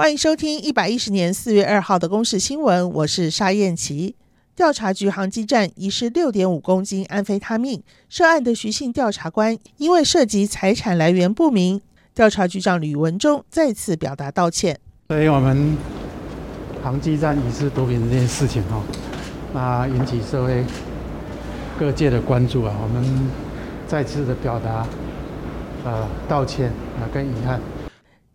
欢迎收听一百一十年四月二号的公视新闻，我是沙燕琪。调查局航机站遗失六点五公斤安非他命，涉案的徐姓调查官因为涉及财产来源不明，调查局长吕文忠再次表达道歉。所以我们航机站遗失毒品这件事情哈，那引起社会各界的关注啊，我们再次的表达呃道歉啊跟遗憾。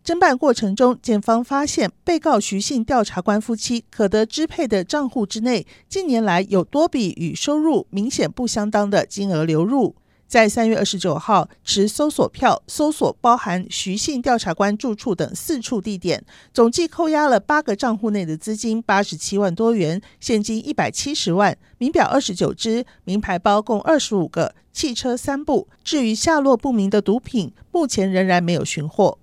侦办过程中，检方发现被告徐姓调查官夫妻可得支配的账户之内，近年来有多笔与收入明显不相当的金额流入。在三月二十九号持搜索票搜索包含徐姓调查官住处等四处地点，总计扣押了八个账户内的资金八十七万多元，现金一百七十万，名表二十九只，名牌包共二十五个，汽车三部。至于下落不明的毒品，目前仍然没有寻获。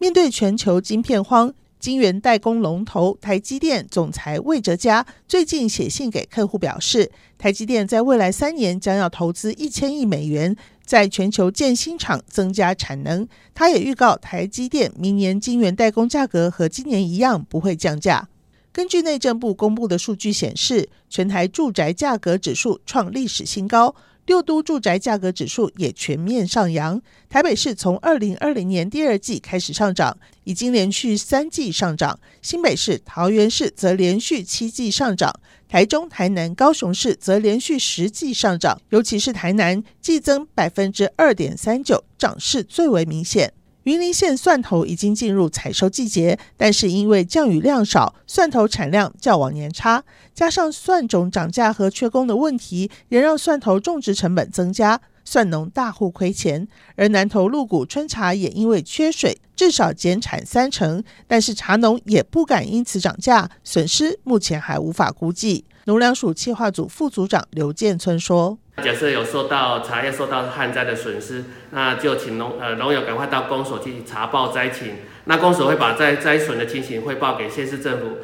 面对全球晶片荒，晶圆代工龙头台积电总裁魏哲嘉最近写信给客户，表示台积电在未来三年将要投资一千亿美元，在全球建新厂增加产能。他也预告台积电明年晶圆代工价格和今年一样不会降价。根据内政部公布的数据显示，全台住宅价格指数创历史新高。六都住宅价格指数也全面上扬，台北市从二零二零年第二季开始上涨，已经连续三季上涨；新北市、桃园市则连续七季上涨，台中、台南、高雄市则连续十季上涨，尤其是台南，季增百分之二点三九，涨势最为明显。云林县蒜头已经进入采收季节，但是因为降雨量少，蒜头产量较往年差，加上蒜种涨价和缺工的问题，也让蒜头种植成本增加，蒜农大户亏钱。而南投鹿谷春茶也因为缺水，至少减产三成，但是茶农也不敢因此涨价，损失目前还无法估计。农粮署企划组副组长刘建村说。假设有受到茶叶受到旱灾的损失，那就请农呃农友赶快到公所去查报灾情。那公所会把灾灾损的情形汇报给县市政府。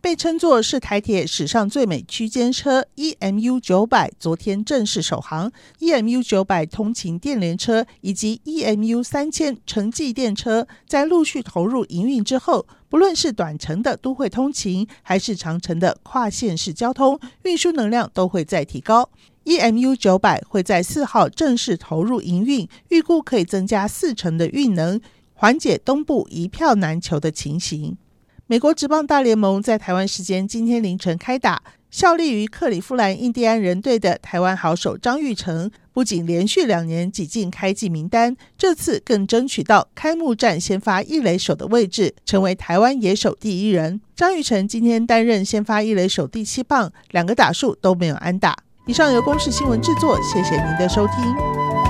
被称作是台铁史上最美区间车 EMU 九百，昨天正式首航。EMU 九百通勤电联车以及 EMU 三千城际电车在陆续投入营运之后，不论是短程的都会通勤，还是长程的跨县市交通，运输能量都会再提高。EMU 九百会在四号正式投入营运，预估可以增加四成的运能，缓解东部一票难求的情形。美国职棒大联盟在台湾时间今天凌晨开打，效力于克里夫兰印第安人队的台湾好手张玉成，不仅连续两年挤进开季名单，这次更争取到开幕战先发一垒手的位置，成为台湾野手第一人。张玉成今天担任先发一垒手第七棒，两个打数都没有安打。以上由公式新闻制作，谢谢您的收听。